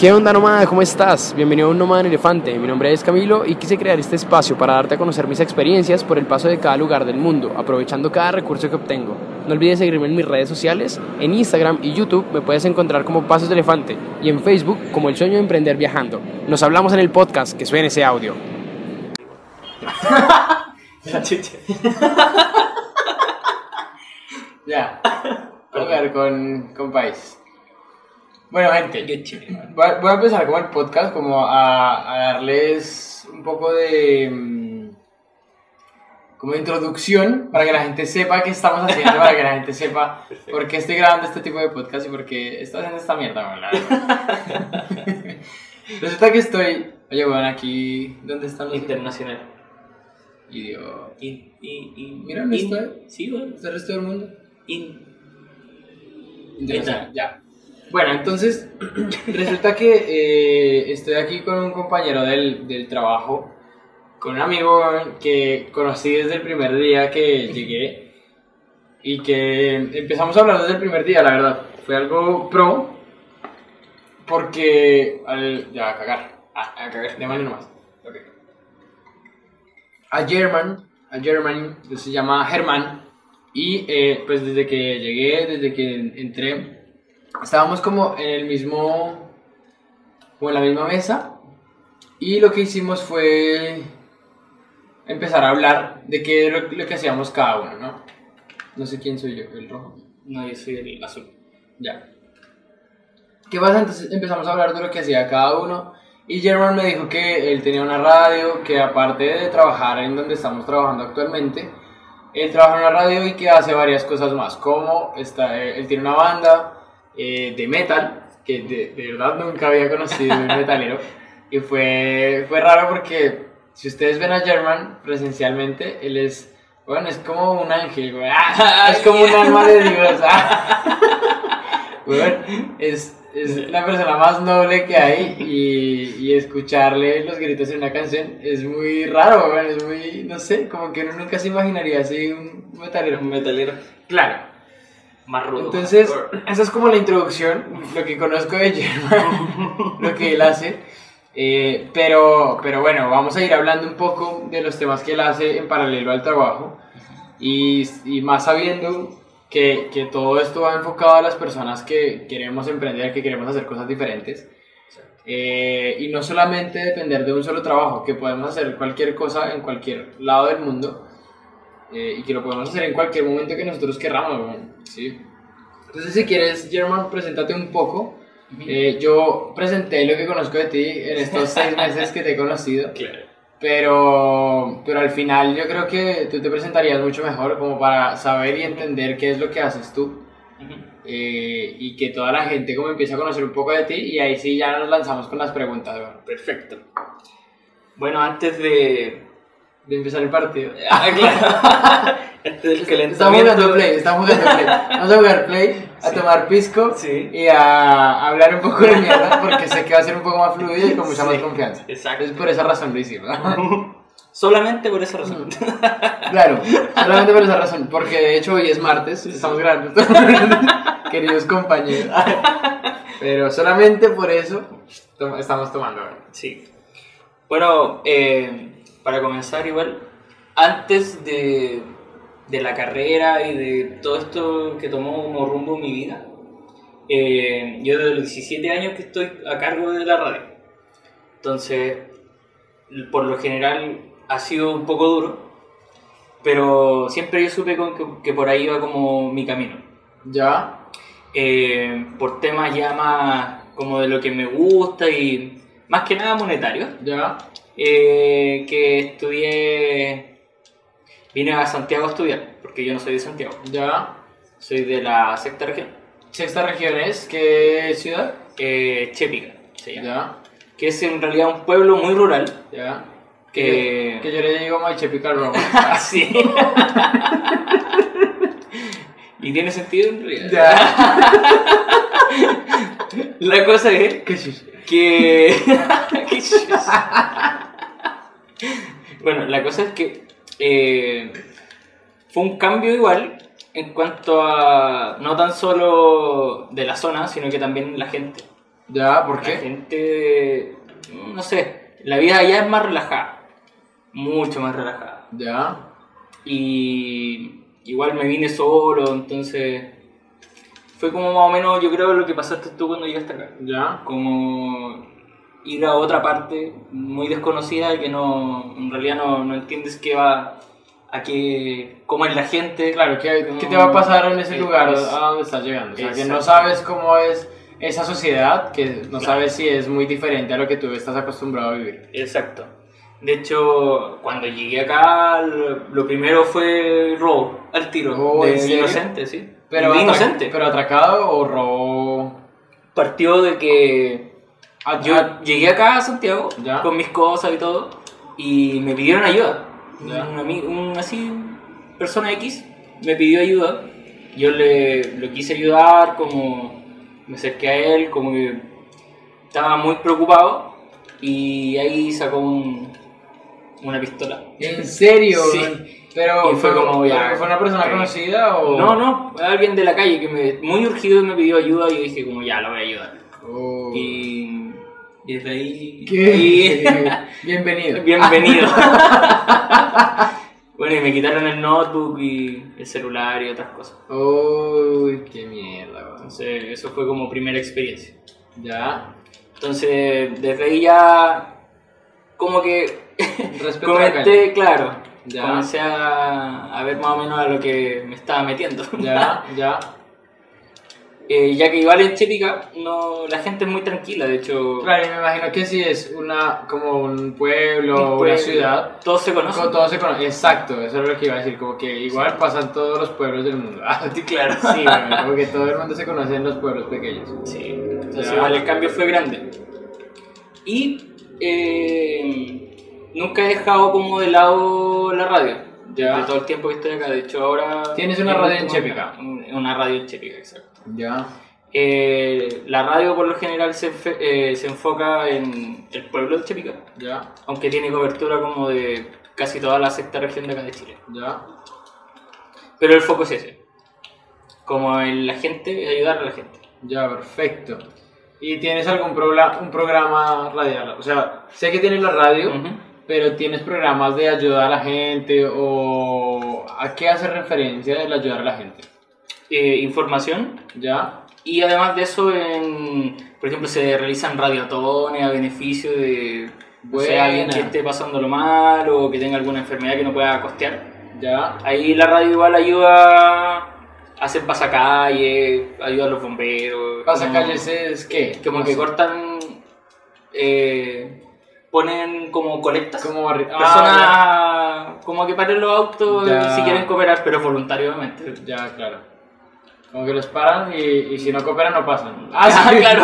¿Qué onda nómada? ¿Cómo estás? Bienvenido a un Nómada en Elefante. Mi nombre es Camilo y quise crear este espacio para darte a conocer mis experiencias por el paso de cada lugar del mundo, aprovechando cada recurso que obtengo. No olvides seguirme en mis redes sociales, en Instagram y YouTube me puedes encontrar como Pasos de Elefante y en Facebook como El Sueño de Emprender Viajando. Nos hablamos en el podcast, que suene ese audio. Ya. A ver con, con país. Bueno, gente, voy a, voy a empezar como el podcast, como a, a darles un poco de. mm, como de introducción para que la gente sepa qué estamos haciendo, para que la gente sepa por qué estoy grabando este tipo de podcast y por qué estoy haciendo esta mierda, verdad. Resulta que estoy. Oye, bueno, aquí. ¿Dónde está mi Internacional. Y digo. In, in, in, Mira, ¿dónde in- estoy? Sí, bueno. ¿Está el resto del mundo? In, Internacional, ya. Bueno, entonces resulta que eh, estoy aquí con un compañero del, del trabajo, con un amigo que conocí desde el primer día que llegué y que empezamos a hablar desde el primer día, la verdad. Fue algo pro porque al, ya a cagar, a, a cagar, de manera nomás. Ok. A German, a German, se llama Germán, y eh, pues desde que llegué, desde que entré, estábamos como en el mismo, como en la misma mesa, y lo que hicimos fue empezar a hablar de qué es lo, lo que hacíamos cada uno, ¿no? No sé quién soy yo, el rojo. no, yo soy el azul. Ya. ¿Qué pasa? Entonces empezamos a hablar de lo que hacía cada uno. Y German me dijo que él tenía una radio, que aparte de trabajar en donde estamos trabajando actualmente, él trabaja en una radio y que hace varias cosas más. Como está, eh, él tiene una banda eh, de metal, que de, de verdad nunca había conocido un metalero. Y fue, fue raro porque si ustedes ven a German presencialmente, él es, bueno, es como un ángel, güey. Es como un alma de Dios. Weón, es, es la persona más noble que hay y, y escucharle los gritos en una canción es muy raro, weón, es muy, no sé, como que uno nunca se imaginaría así un metalero. Un metalero. Claro, Más rudo. entonces esa es como la introducción, lo que conozco de German, lo que él hace, eh, pero, pero bueno, vamos a ir hablando un poco de los temas que él hace en paralelo al trabajo y, y más sabiendo que, que todo esto va enfocado a las personas que queremos emprender, que queremos hacer cosas diferentes. Eh, y no solamente depender de un solo trabajo, que podemos hacer cualquier cosa en cualquier lado del mundo eh, y que lo podemos hacer en cualquier momento que nosotros querramos. weón, ¿sí? Entonces, si quieres, German, preséntate un poco. Eh, yo presenté lo que conozco de ti en estos seis meses que te he conocido. Claro. Pero, pero al final yo creo que tú te presentarías mucho mejor como para saber y entender qué es lo que haces tú eh, y que toda la gente como empiece a conocer un poco de ti y ahí sí ya nos lanzamos con las preguntas ¿verdad? Perfecto. Bueno, antes de. De empezar el partido. Ah, claro. del Estamos jugando play, estamos jugando play. Vamos a jugar play, a Sí. tomar pisco Sí. y a hablar un poco de mierda porque sé que va a ser un poco más fluido y con mucha más confianza. exacto. Es por esa razón lo hicimos. Solamente por esa razón. Claro, solamente por esa razón, porque de hecho hoy es martes, estamos grabando, queridos compañeros. Pero solamente por eso estamos tomando. Sí. Bueno, eh, para comenzar igual, antes de, de la carrera y de todo esto que tomó como rumbo mi vida, eh, yo desde los 17 años que estoy a cargo de la radio. Entonces, por lo general ha sido un poco duro, pero siempre yo supe con que, que por ahí iba como mi camino. ¿Ya? Eh, por temas ya más como de lo que me gusta y más que nada monetarios ¿Ya? eh, que estudié, vine a Santiago a estudiar, porque yo no soy de Santiago, ¿Ya? soy de la sexta región, ¿Sexta región es? ¿Qué ciudad? eh, Chépica, se llama, ¿Ya? que es en realidad un pueblo muy rural, ¿Ya? que... Que yo le digo Maichepical Roma. Sí. y tiene sentido en realidad. ¿Ya? La cosa es que... Bueno, la cosa es que eh, fue un cambio igual en cuanto a no tan solo de la zona, sino que también la gente. Ya, ¿por La qué? gente, no sé, la vida allá es más relajada, mucho más relajada. Ya. Y igual me vine solo, entonces fue como más o menos, yo creo, lo que pasaste tú cuando llegaste acá. Ya. Como ir a otra parte muy desconocida que no, en realidad no, no entiendes qué va, a qué, cómo es la gente. Claro, ¿qué, cómo- qué te va a pasar en ese es- lugar es- a donde estás llegando? O sea, que no sabes cómo es esa sociedad, que no Claro. sabes si es muy diferente a lo que tú estás acostumbrado a vivir. Exacto. De hecho, cuando llegué acá, lo, primero fue robo al tiro. Oh, de inocente, sí. Pero, inocente. pero atracado o robo. Partió de que Ah, yo ah, llegué acá a Santiago Ya. con mis cosas y todo y me pidieron ayuda. Ya. Un, ami- un así, persona X me pidió ayuda. Yo le lo quise ayudar, como me acerqué a él, como que estaba muy preocupado y ahí sacó un- una pistola. ¿En serio? Sí. Pero Y fue como, ya, ¿Fue una persona conocida o.? No, no, alguien de la calle que me muy urgido me pidió ayuda y yo dije como ya, lo voy a ayudar. Oh. Y, y desde ahí... ¿Qué? y- Bienvenido. Bienvenido. bueno, y me quitaron el notebook y el celular y otras cosas. Uy, qué mierda, weón. Entonces, eso fue como primera experiencia. Ya. Entonces, desde ahí ya, como que Respeto comenté, claro, Ya. comencé a, a ver más o menos a lo que me estaba metiendo. Ya, ya. Eh, ya que igual en Chepica no, la gente es muy tranquila, de hecho, Claro, y me imagino que si es una, como un pueblo, un o una ciudad, todos se conocen. con todo se conoce. Exacto, eso es lo que iba a decir, como que igual pasan todos los pueblos del mundo. Ah, Sí, claro. sí, como que todo el mundo se conoce en los pueblos pequeños. Sí, entonces igual el cambio fue grande. Y eh, nunca he dejado como de lado la radio. Ya. De todo el tiempo que estoy acá. De hecho, ahora. ¿Tienes una radio en Chepica? Una radio en Chepica, exacto. Ya. Eh, la radio por lo general se, eh, se enfoca en el pueblo de Chepica, Ya, aunque tiene cobertura como de casi toda la sexta región de acá de Chile. ya. Pero el foco es ese. Como en la gente, ayudar a la gente. Ya, perfecto. ¿Y tienes algún programa, un programa radial? O sea, sé que tienes la radio. Pero ¿tienes programas de ayuda a la gente o a qué hace referencia el ayudar a la gente? Eh, información ¿Ya? Y además de eso, en, por ejemplo, se realizan radiotones a beneficio de sé, Buena. alguien que esté pasándolo mal o que tenga alguna enfermedad que no pueda costear. ¿Ya? Ahí la radio igual ayuda a hacer pasacalle, ayuda a los bomberos. ¿Pasa como- calles es qué? Como que cortan, eh, ponen como colectas. Como Ah, Personas como que paren los autos Ya. si quieren cooperar, pero voluntariamente. ya. claro. Como que los paran y, y si no cooperan no pasan. Ah, claro.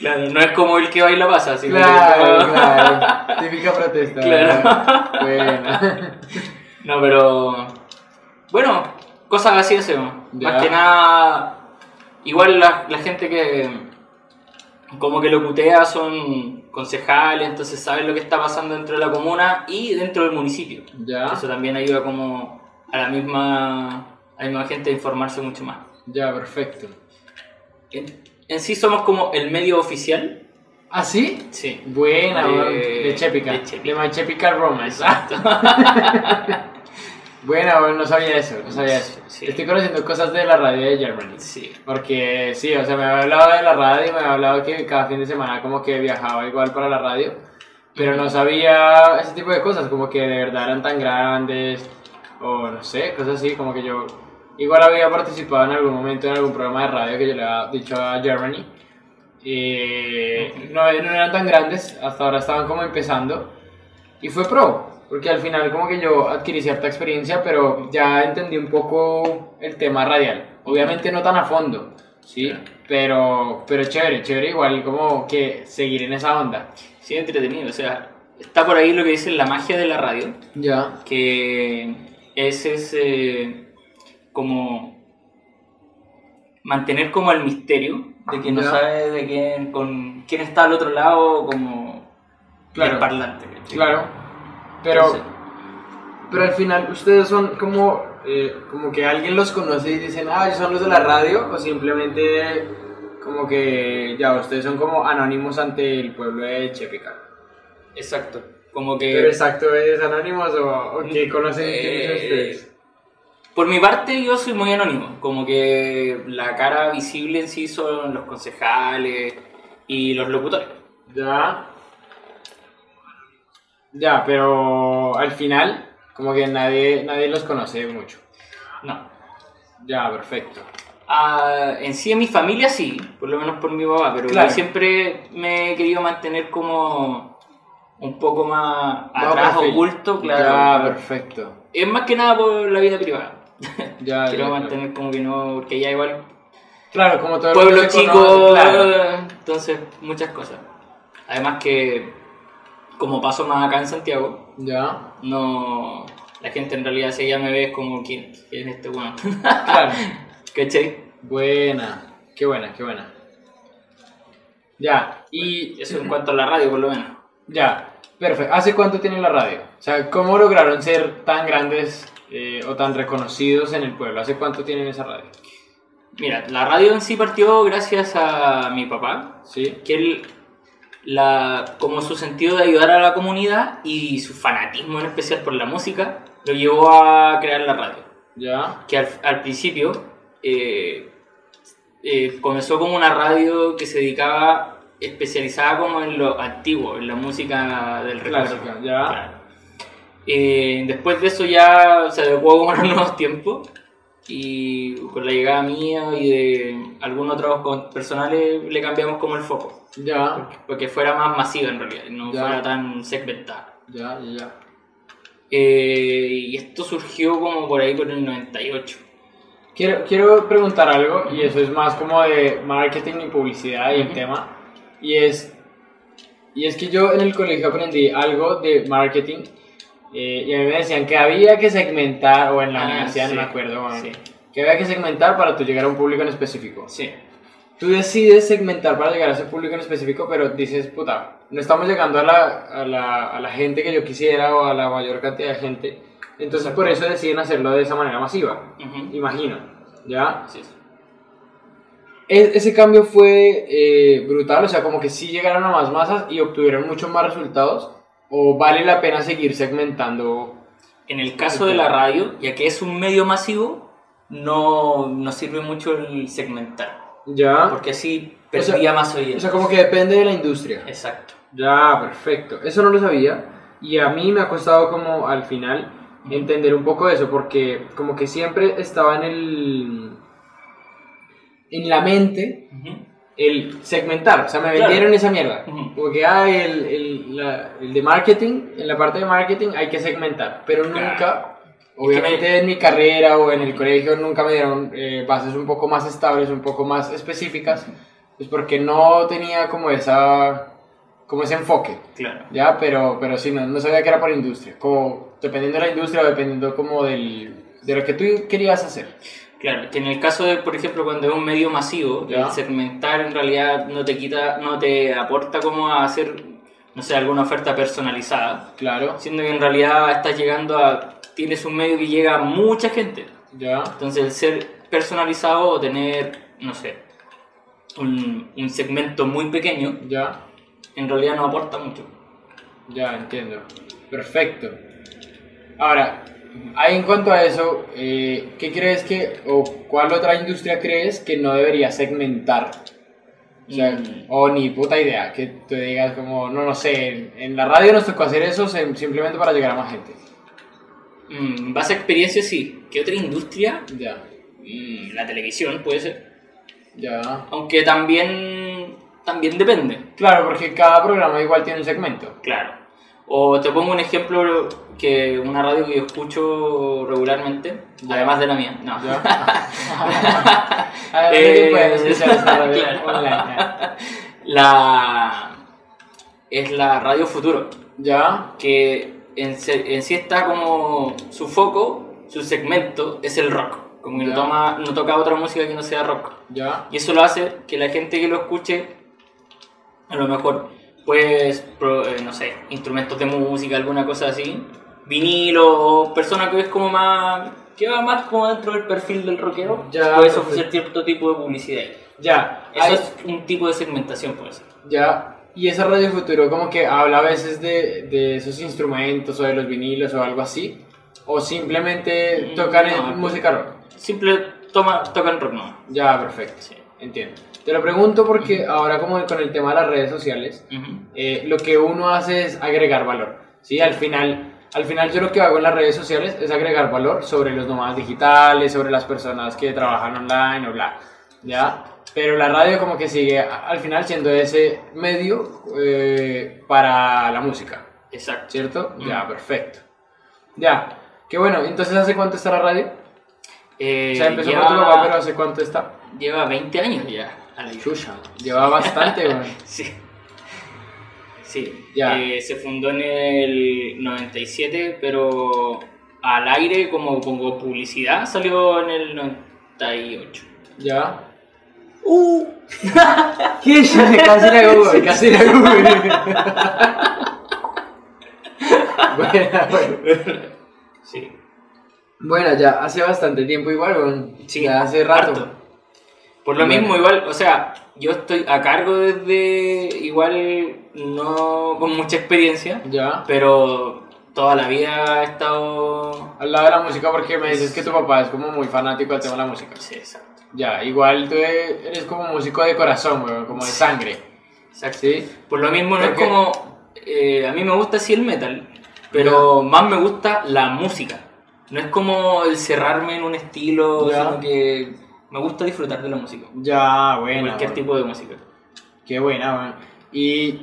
claro, no es como el que baila pasa, sino que- Claro, claro. Típica protesta. Claro. Bueno. No, pero. Bueno, cosas así hacemos. Más que nada. Igual la, la gente que. Como que lo putea son concejales, entonces saben lo que está pasando dentro de la comuna y dentro del municipio. Ya, Eso también ayuda como a la misma, a la misma gente a informarse mucho más. ya, perfecto. En, en sí somos como el medio oficial. ¿Ah, sí? Sí. Buena, De- Chepica. de De, Chepica. My Chepica Weón, no sabía eso, no sabía eso. Sí. Estoy conociendo cosas de la radio de Germany. Sí. Porque sí, o sea, me había hablado de la radio, me había hablado que cada fin de semana como que viajaba igual para la radio, pero no sabía ese tipo de cosas, como que de verdad eran tan grandes, o no sé, cosas así, como que yo igual había participado en algún momento en algún programa de radio que yo le había dicho a Germany, y no, no eran tan grandes, hasta ahora estaban como empezando, y fue pro, porque al final como que yo adquirí cierta experiencia, pero ya entendí un poco el tema radial. Obviamente no tan a fondo, ¿sí? Pero, pero chévere, chévere igual como que seguir en esa onda. Sí, entretenido. O sea, está por ahí lo que dice la magia de la radio, Ya. que es ese como mantener como el misterio de que no Ya. sabe de quién, con quién está al otro lado como Claro. el parlante. Claro. Pero Entonces, pero al final ustedes son como, eh, como que alguien los conoce y dicen, ah, ellos son los de la radio, o simplemente como que ya ustedes son como anónimos ante el pueblo de Chepica. Exacto. Como que... Pero exacto, ¿es anónimos o, o que conocen quiénes son Eh, ustedes? Por mi parte, yo soy muy anónimo. Como que la cara visible en sí son los concejales y los locutores. Ya. Ya, pero al final, como que nadie, nadie los conoce mucho. No. Ya, perfecto. Ah, en sí, en mi familia sí, por lo menos por mi papá, pero Claro. yo siempre me he querido mantener como un poco más atrás, perfil. oculto, Ya, claro. perfecto. es más que nada por la vida privada. Ya, Quiero ya, mantener como que no, porque ya igual Claro, como todo el pueblo chico, claro. entonces muchas cosas. Además que como paso más acá en Santiago, Ya, no la gente en realidad si ella me ve es como quién, quién es este bueno. claro. ¿Cachai? Buena, qué buena, qué buena. Ya, y Eso en cuanto a la radio por lo menos. ya, perfecto. ¿Hace cuánto tienen la radio? O sea, ¿cómo lograron ser tan grandes eh, o tan reconocidos en el pueblo? ¿Hace cuánto tienen esa radio? Mira, la radio en sí partió gracias a mi papá, ¿Sí? que él, la, como su sentido de ayudar a la comunidad y su fanatismo en especial por la música, lo llevó a crear la radio. Ya, Que al, al principio eh, eh, comenzó como una radio que se dedicaba, especializada como en lo antiguo, en la música del recuerdo. Clásica, ya. Claro. Eh, después de eso ya se adecuó a nuevos tiempos y con la llegada mía y de algunos otros con- personales le cambiamos como el foco, ya, porque fuera más masiva en realidad, no Ya. fuera tan segmentada. ya, ya, ya. Eh, y esto surgió como por ahí por el 98. Quiero, quiero preguntar algo, y eso es más como de marketing y publicidad y el tema, y es, y es que yo en el colegio aprendí algo de marketing, eh, y a mí me decían que había que segmentar, o en la Ah, universidad, sí, no me acuerdo, bueno, sí. que había que segmentar para tú llegar a un público en específico. Sí, Tú decides segmentar para llegar a ese público en específico, pero dices, puta, no estamos llegando a la, a la, a la gente que yo quisiera o a la mayor cantidad de gente, entonces por eso deciden hacerlo de esa manera masiva Ujú. imagino, ¿ya? Sí. E- ese cambio fue eh, brutal, o sea, como que sí llegaron a más masas y obtuvieron muchos más resultados, o vale la pena seguir segmentando. En el caso de la radio, ya que es un medio masivo, no, no sirve mucho el segmentar, ¿Ya? porque O sea- perdía más O oyentes. sea, como que depende de la industria. Exacto. Ya, perfecto. Eso no lo sabía y a mí me ha costado como al final entender un poco eso, porque como que siempre estaba en el... en la mente el segmentar, o sea, me Claro. vendieron esa mierda. Como que hay el, el, la- el de marketing, en la parte de marketing hay que segmentar, pero Claro. nunca, obviamente en mi carrera o en el colegio nunca me dieron eh, bases un poco más estables, un poco más específicas, pues porque no tenía como esa como ese enfoque, Claro. ¿ya? Pero, pero sí, no, no sabía que era por industria, como dependiendo de la industria o dependiendo como del, de lo que tú querías hacer. Claro, que en el caso de, por ejemplo, cuando es un medio masivo, Ya. el segmentar en realidad no te quita, no te aporta como a hacer, no sé, alguna oferta personalizada, Claro, siendo que en realidad estás llegando a, tienes un medio que llega a mucha gente. ya, Entonces el ser personalizado o tener, no sé, un, un segmento muy pequeño, ya. en realidad no aporta mucho. Ya, entiendo. Perfecto. Ahora, ahí en cuanto a eso, eh, ¿qué crees que, o cuál otra industria crees que no debería segmentar? O sea, Mm. o ni puta idea, que te digas como, no, no sé, en, en la radio nos tocó hacer eso sim- simplemente para llegar a más gente. Mm, base a experiencia, sí. ¿Qué otra industria? Ya, Mm, la televisión puede ser. ya. Aunque también, también depende. Claro, porque cada programa igual tiene un segmento. Claro. O te pongo un ejemplo que una radio que yo escucho regularmente, Ya. además de la mía. No. Eh. La es la Radio Futuro, Ya, que en, en sí está como su foco, su segmento es el rock. Como que no, toma, no toca otra música que no sea rock. ya, Y eso lo hace que la gente que lo escuche, a lo mejor, pues, pro- eh, no sé, instrumentos de música, alguna cosa así, vinilo o persona que es como más que va más como dentro del perfil del rockero, Ya, puedes ofrecer cierto tipo de publicidad. Ya, Eso hay- es un tipo de segmentación, puede ser. ya. Y esa Radio Futuro como que habla a veces de, de esos instrumentos o de los vinilos o algo así. O simplemente Mm, tocan no, pues- música rock. Simple toma, tocan rock no. Ya, perfecto. Sí. Entiendo. Te lo pregunto porque ahora como con el tema de las redes sociales, Ujú. eh, lo que uno hace es agregar valor. ¿sí? Al, final, al final yo lo que hago en las redes sociales es agregar valor sobre los nómadas digitales, sobre las personas que trabajan online o bla. ¿ya? Pero la radio como que sigue al final siendo ese medio eh, para la música, Exacto. ¿cierto? Mm. Ya, perfecto. Ya, qué bueno. Entonces, ¿hace cuánto está la radio? Eh, o sea, empezó lleva, por tu papá, pero ¿hace cuánto está? lleva 20 años ya. a la Chucha, lleva bastante, güey. Sí. Sí. Ya. Eh, se fundó en el 97, pero al aire como, como publicidad salió en el 98. ¿Ya? ¡Uh! ¿Qué? Casi la Google, casi la Google. Buena, buena. Sí. Bueno, ya hace bastante tiempo igual, weón. Sí, Ya hace rato. harto. Por lo Bueno. mismo, igual, o sea, yo estoy a cargo desde igual no con mucha experiencia, Ya. pero toda la vida he estado... Al lado de la música, porque me dices que tu papá es como muy fanático del tema de la música. Sí, exacto. Ya, igual tú eres como músico de corazón, weón, como de sangre. exacto. ¿Sí? Por lo mismo, no es como... eh, a mí me gusta sí el metal, pero más me gusta la música. No es como el cerrarme en un estilo, Ya. sino que me gusta disfrutar de la música. Ya, bueno. cualquier tipo de música. Qué buena, weón. Y,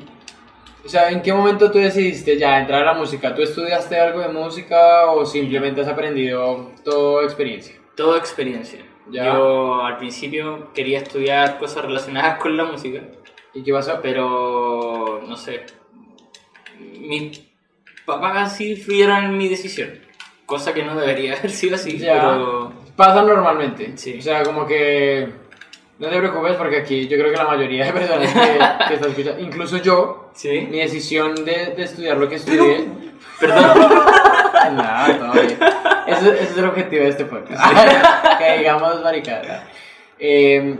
o sea, ¿en qué momento tú decidiste ya entrar a la música? ¿Tú estudiaste algo de música o simplemente has aprendido toda experiencia? Toda experiencia. Ya. Yo al principio quería estudiar cosas relacionadas con la música, ¿Y qué pasó? pero no sé. Mis papás sí influyeron en mi decisión, cosa que no debería haber sido así, Ya. pero Pasa normalmente. Sí. O sea, como que no te preocupes porque aquí yo creo que la mayoría de personas que, que están escuchando, incluso yo, sí. mi decisión de, de estudiar lo que estudié. Perdón. Nada, todo bien. Eso, ese es el objetivo de este podcast. que digamos maricada. Eh,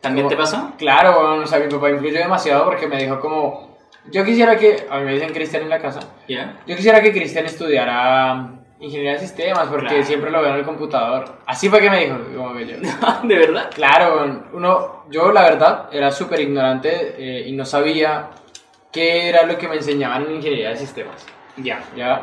¿También Como- te pasó? Claro, bueno, o sea, mi papá influyó demasiado porque me dijo como, yo quisiera que, a mí me dicen Cristian en la casa, Ya. yo quisiera que Cristian estudiara ingeniería de sistemas porque Claro. siempre lo veo en el computador. Así fue que me dijo, como que yo. ¿De verdad? Claro, uno, yo la verdad era súper ignorante eh, y no sabía qué era lo que me enseñaban en ingeniería de sistemas. Ya. ¿ya?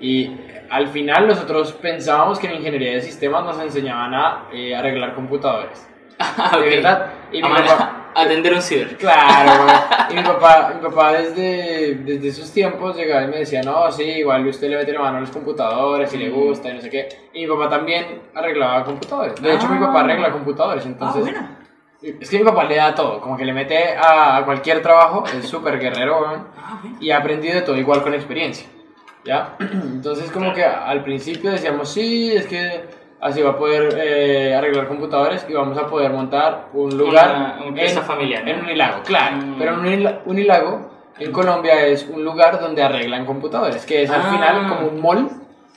Y al final nosotros pensábamos que en ingeniería de sistemas nos enseñaban a eh, arreglar computadores. Ah, De ok. verdad. Y mi papá, Atender un ciber. Claro, y mi papá, mi papá desde, desde esos tiempos llegaba y me decía, no, sí, igual usted le mete la mano a los computadores y le gusta y no sé qué. Y mi papá también arreglaba computadores. De hecho, mi Ah. papá arregla computadores, entonces... buena. Es que mi papá le da todo, como que le mete a, a cualquier trabajo, es súper guerrero, Ah, bueno. y ha aprendido de todo, igual con experiencia, ¿ya? Entonces como que al principio decíamos, sí, es que así va a poder eh, arreglar computadores y vamos a poder montar un lugar Una- empresa familiar, ¿no? en Unilago, claro, Mm. pero Unil- Unilago en Colombia es un lugar donde arreglan computadores, que es al Ah. final como un mall,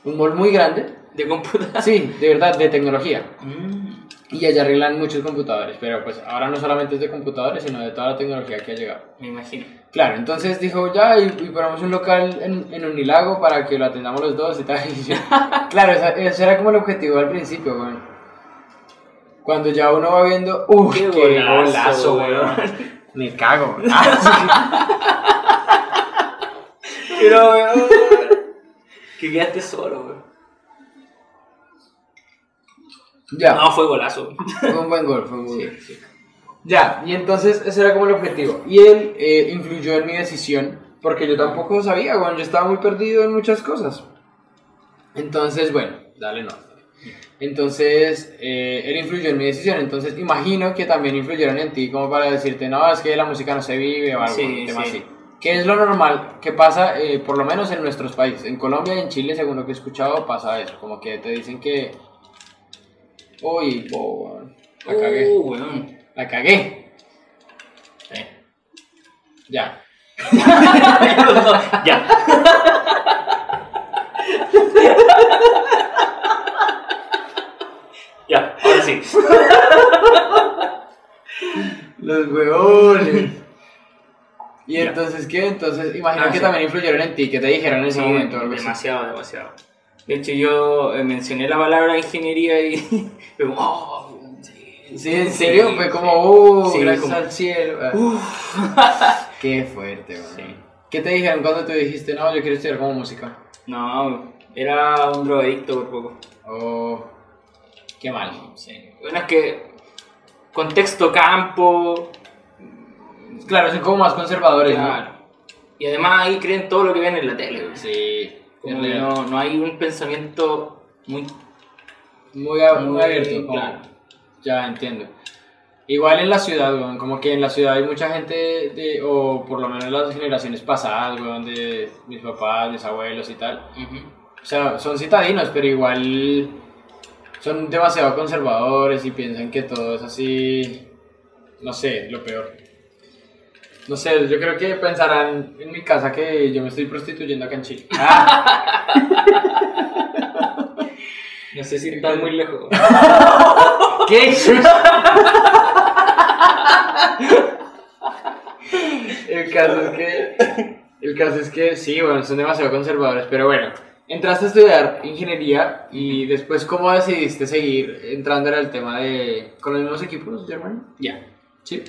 un mall muy grande, De computador. sí, de verdad, de tecnología. Mm. Y allá arreglan muchos computadores, pero pues ahora no solamente es de computadores, sino de toda la tecnología que ha llegado. Me imagino. Claro, entonces dijo, ya, y, y ponemos un local en, en Unilago para que lo atendamos los dos y tal. Y yo- claro, esa- ese era como el objetivo al principio, weón. Cuando ya uno va viendo, uff, qué, Qué golazo, weón. Me cago. Ah, Pero, weón. Que quedaste solo, weón. Ya. No, fue golazo. Fue un buen gol, fue un buen gol. Ya, y entonces ese era como el objetivo. Y él eh, influyó en mi decisión, porque yo tampoco sabía, bueno, yo estaba muy perdido en muchas cosas. Entonces, bueno, dale no. Entonces, eh, él influyó en mi decisión, entonces imagino que también influyeron en ti como para decirte, no, es que la música no se vive o algo, Sí, tema sí. así. Que es lo normal que pasa, eh, por lo menos en nuestros países. En Colombia y en Chile, según lo que he escuchado, pasa eso. Como que te dicen que... Uy, bo, la cagué. Uh, weón. La cagué. Sí. Ya. ya. Ya, ahora sí. Los huevones. ¿Y entonces qué? Entonces, imagino Ah, que también influyeron en ti, que te dijeron en ese Sí, momento algo así. demasiado, demasiado. De hecho, yo eh, mencioné la palabra ingeniería y oh, sí, en serio, fue sí. como, uh, Sí, gracias como- al cielo. Ah. Qué fuerte, weón. Sí. ¿Qué te dijeron cuando tú dijiste, no, yo quiero estudiar como música? No, era un drogadicto por poco. Oh, qué mal. Sí. Bueno, es que contexto campo, Claro, son como más conservadores, claro. Y además ahí creen todo lo que ven en la tele. güey. ¿no? Sí, Como que no, no hay un pensamiento muy... Muy, abierto. claro. Ya entiendo. Igual en la ciudad, weón, como que en la ciudad hay mucha gente, de, o por lo menos las generaciones pasadas, weón, de mis papás, mis abuelos y tal. O sea, son citadinos, pero igual son demasiado conservadores y piensan que todo es así, no sé, lo peor. No sé, yo creo que pensarán en mi casa que yo me estoy prostituyendo acá en Chile. Ah, No sé si están muy lejos. ¿Qué? el caso es que. El caso es que sí, bueno, son demasiado conservadores, pero bueno. Entraste a estudiar ingeniería y después, ¿cómo decidiste seguir entrando en el tema de. con los mismos equipos, Germán? Ya, Sí.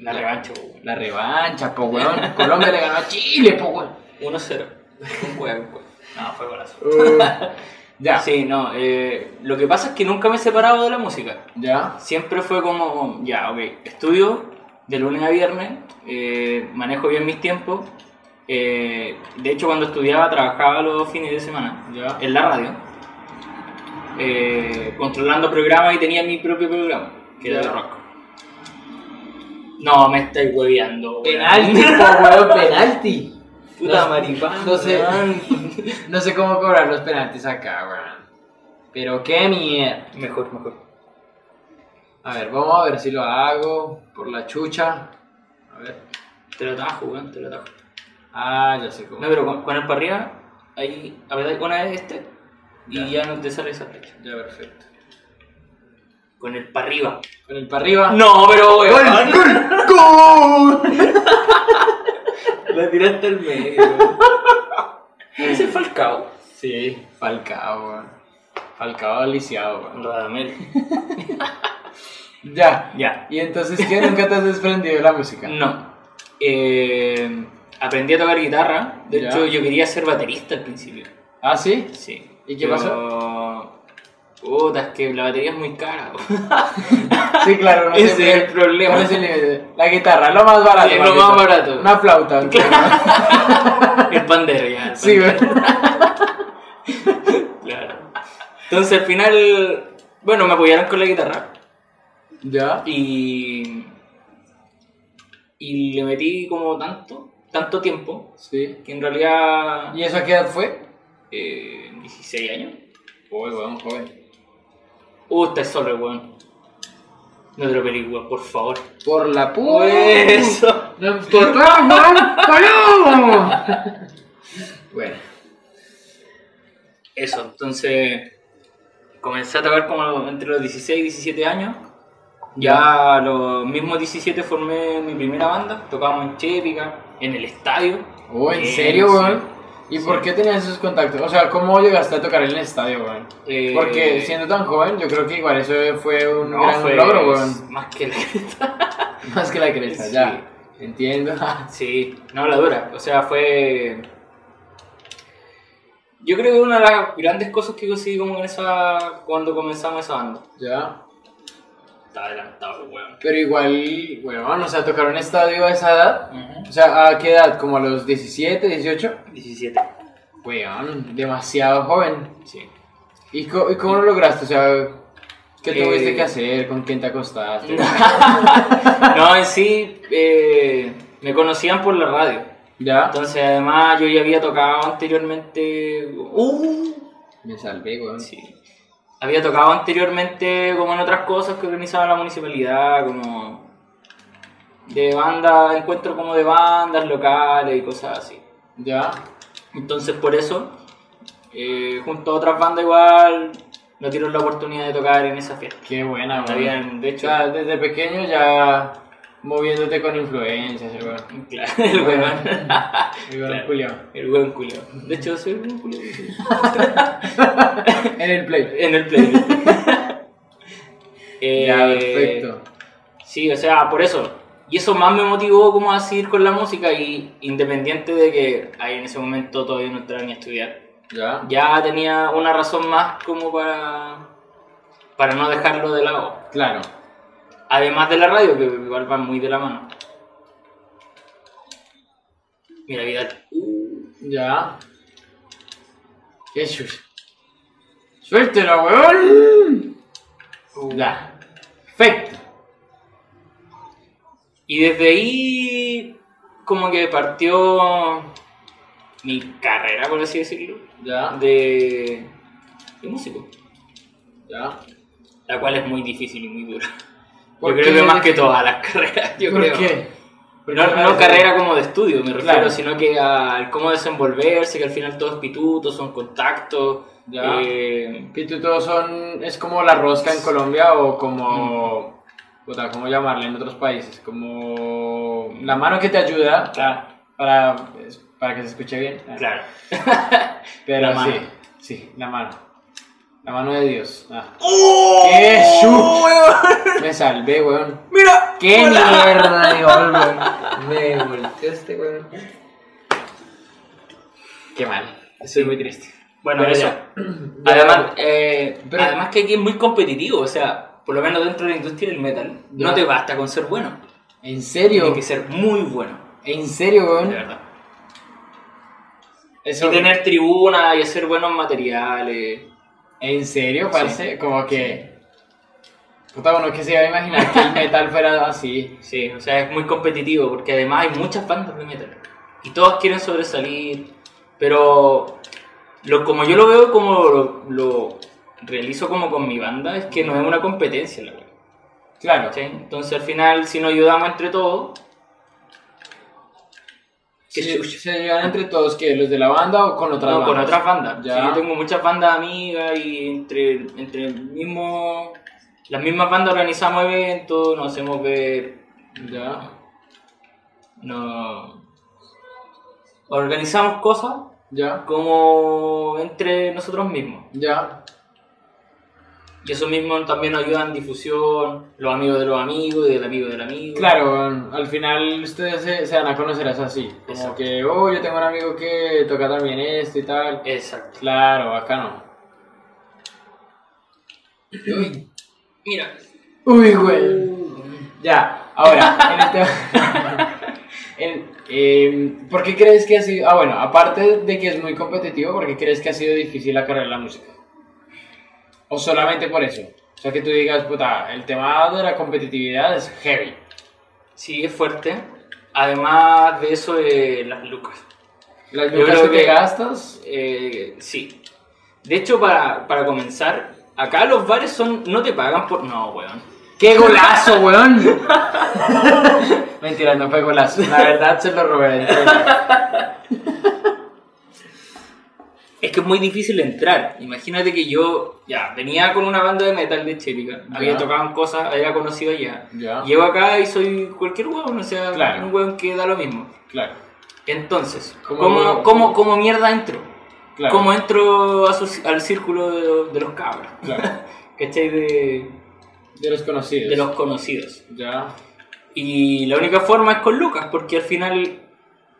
la revancha. La revancha, po, weón. Colombia le ganó a Chile, po, weón. 1-0. Un juego, un juego. No, fue golazo. Uh, ya. Sí, no, eh, lo que pasa es que nunca me he separado de la música. Ya. Siempre fue como, ya, ok, estudio de lunes a viernes, eh, manejo bien mis tiempos. eh, de hecho, cuando estudiaba, trabajaba los fines de semana Ya. en la radio, eh, controlando programas y tenía mi propio programa, que era de rock. No, me estáis hueveando. Penalti, weón, penalti. Puta maricón. no sé. No sé cómo cobrar los penaltis acá, weón. Pero qué mierda. Mejor, mejor. A ver, vamos a ver si lo hago por la chucha. A ver. Te lo atajo, weón, te lo atajo. Ah, ya sé cómo. No, pero con, con el para arriba, ahí, a ver, una vez este, y ya no te sale esa flecha. Ya, perfecto. Con el para arriba. Con el para arriba. No, pero weón. ¡Gol! ¡Gol! La tiraste al medio. Ese es Falcao. Sí, Falcao, weón. Falcao lisiado, weón. Radamel. Ya. Ya. ¿Y entonces qué? ¿Nunca te has desprendido de la música? No. Eh, aprendí a tocar guitarra. De Ya. hecho, yo quería ser baterista al principio. ¿Ah, sí? Sí. ¿Y qué pasó? Puta, es que la batería es muy cara. Sí, claro. no Ese es el problema. ¿Cuál es el límite? La guitarra, lo más barato. Lo más barato. Una flauta. el pandero ya. el sí, pandero. Claro. Entonces al final, bueno, me apoyaron con la guitarra Ya. y, y le metí como tanto, tanto tiempo, Sí. que en realidad ¿Y eso a qué edad fue? eh, 16 años. Uy, weón, joven. Uh, estás solo, weón. No te lo pedí, weón, por favor. Por la puta. Eso. ¡No, ¡Por todas, weón! ¡Palo! Bueno. Eso, entonces comencé a tocar como entre los 16 y 17 años. Ya a los mismos 17 formé mi primera banda, tocábamos en Chépica, en el estadio. Oh, ¿en Bien, serio, sí. weón? ¿Y por qué tenías esos contactos? O sea, ¿cómo llegaste a tocar en el estadio, weón? Eh, Porque siendo tan joven, yo creo que igual eso fue un no, gran fue logro, weón. Más que la Más que la cresta, Sí. ya. Entiendo. Sí, no, la dura. O sea, fue. Yo creo que una de las grandes cosas que conseguí como en esa. cuando comenzamos esa banda. ya. Adelantado, weón. Pero igual, weón, o sea, tocar un estadio a esa edad. O sea, ¿a qué edad? ¿Como a los 17, 18? 17. Weón, demasiado joven. Sí. ¿Y, co- y cómo lo lograste? O sea, ¿qué Eh, tuviste que hacer? ¿Con quién te acostaste? no, en sí, eh, me conocían por la radio. ¿Ya? Entonces, además, yo ya había tocado anteriormente. ¡Uh! Me salvé, weón. Sí. Había tocado anteriormente como en otras cosas que organizaba la municipalidad, como de banda, encuentros como de bandas locales y cosas así. ¿Ya? Entonces por eso eh, junto a otras bandas igual, nos dieron la oportunidad de tocar en esa fiesta. Qué buena. Habían, de hecho, desde pequeño ya moviéndote con influencias, el weón. claro, el weón. El weón Claro. culiao. El weón culiao. De hecho, soy un culiao. En el play. En el play. Eh, Ya, perfecto. Sí, o sea, por eso. Y eso más me motivó como a seguir con la música y independiente de que ahí en ese momento todavía no entraba ni a estudiar, Ya. ya tenía una razón más como para, para no dejarlo de lado. Claro. Además de la radio, que igual van muy de la mano. Mira, Vidal. Ya. Qué chucha. Suéltelo, weón. Ya. Perfecto. Y desde ahí, como que partió mi carrera, por así decirlo, Ya. de, de músico. Ya. La cual es muy difícil y muy dura. ¿Por Yo creo que más que todas las carreras, yo ¿Por creo. qué? No, no carrera como de estudio, me refiero, Claro. sino que al cómo desenvolverse, que al final todo es pituto, son contactos. Eh, Pitutos son. Es como la rosca en Colombia o como. Puta, ¿cómo llamarle en otros países? Como. La mano que te ayuda claro, para, para que se escuche bien. claro. Pero La mano. sí, sí, la mano. La mano de Dios. Ah. ¡Oh! ¡Qué chu- Me salvé, weón. ¡Mira! ¡Qué mierda de gol, weón! Me volteó este weón. Qué mal. Estoy muy triste. Bueno, Pero eso. Además, eh, Pero- además que aquí es muy competitivo, o sea, por lo menos dentro de la industria del metal, no te basta con ser bueno, ¿En serio? tiene que ser muy bueno, ¿En serio, de weón? verdad. Eso- Y tener tribuna y hacer buenos materiales. ¿En serio, parce? Como que... Puta, uno que se iba a imaginar que el metal fuera así. Sí, o sea, es muy competitivo porque además hay muchas bandas de metal y todas quieren sobresalir, pero lo, como yo lo veo, como lo, lo realizo como con mi banda, es que no es una competencia la verdad. Claro. Entonces al final, si nos ayudamos entre todos, Qué Se, chucha. se llevan entre todos, que ¿Los de la banda o con otras no, con bandas. Ya. Sí, yo tengo muchas bandas amigas y entre, entre el mismo, las mismas bandas organizamos eventos, nos hacemos ver, Ya. nos organizamos cosas Ya. como entre nosotros mismos. Ya. Y eso mismo también nos ayuda en difusión, los amigos de los amigos y del amigo del amigo. Claro, al final ustedes se, se van a conocer así. Como Exacto. que, oh, yo tengo un amigo que toca también esto y tal. Exacto. Claro, acá no. Mira. Uy, güey. Ya, ahora, en el tema. en- em, ¿Por qué crees que ha sido.? Ah, bueno, aparte de que es muy competitivo, ¿por qué crees que ha sido difícil la carrera de la música? ¿O solamente por eso? O sea, que tú digas, puta, el tema de la competitividad es heavy. Sí, es fuerte. Además de eso, de las lucas. Las lucas creo que te que- gastas. Eh, sí. De hecho, para, para comenzar, acá los bares son no te pagan por... No, weón. ¡Qué golazo, weón! Mentira, no fue golazo. La verdad se lo robé. Es que es muy difícil entrar. Imagínate que yo ya venía con una banda de metal de Chépica. Había tocado cosas, había conocido allá. Ya. Llego acá y soy cualquier hueón, o sea, Claro. un hueón que da lo mismo. Claro, Entonces, ¿Cómo- ¿cómo, cómo, cómo mierda entro? claro. ¿Cómo entro a su- al círculo de, de los cabros? Claro. ¿Cachai? De, De los conocidos. de los conocidos. Ya. Y la única forma es con Lucas, porque al final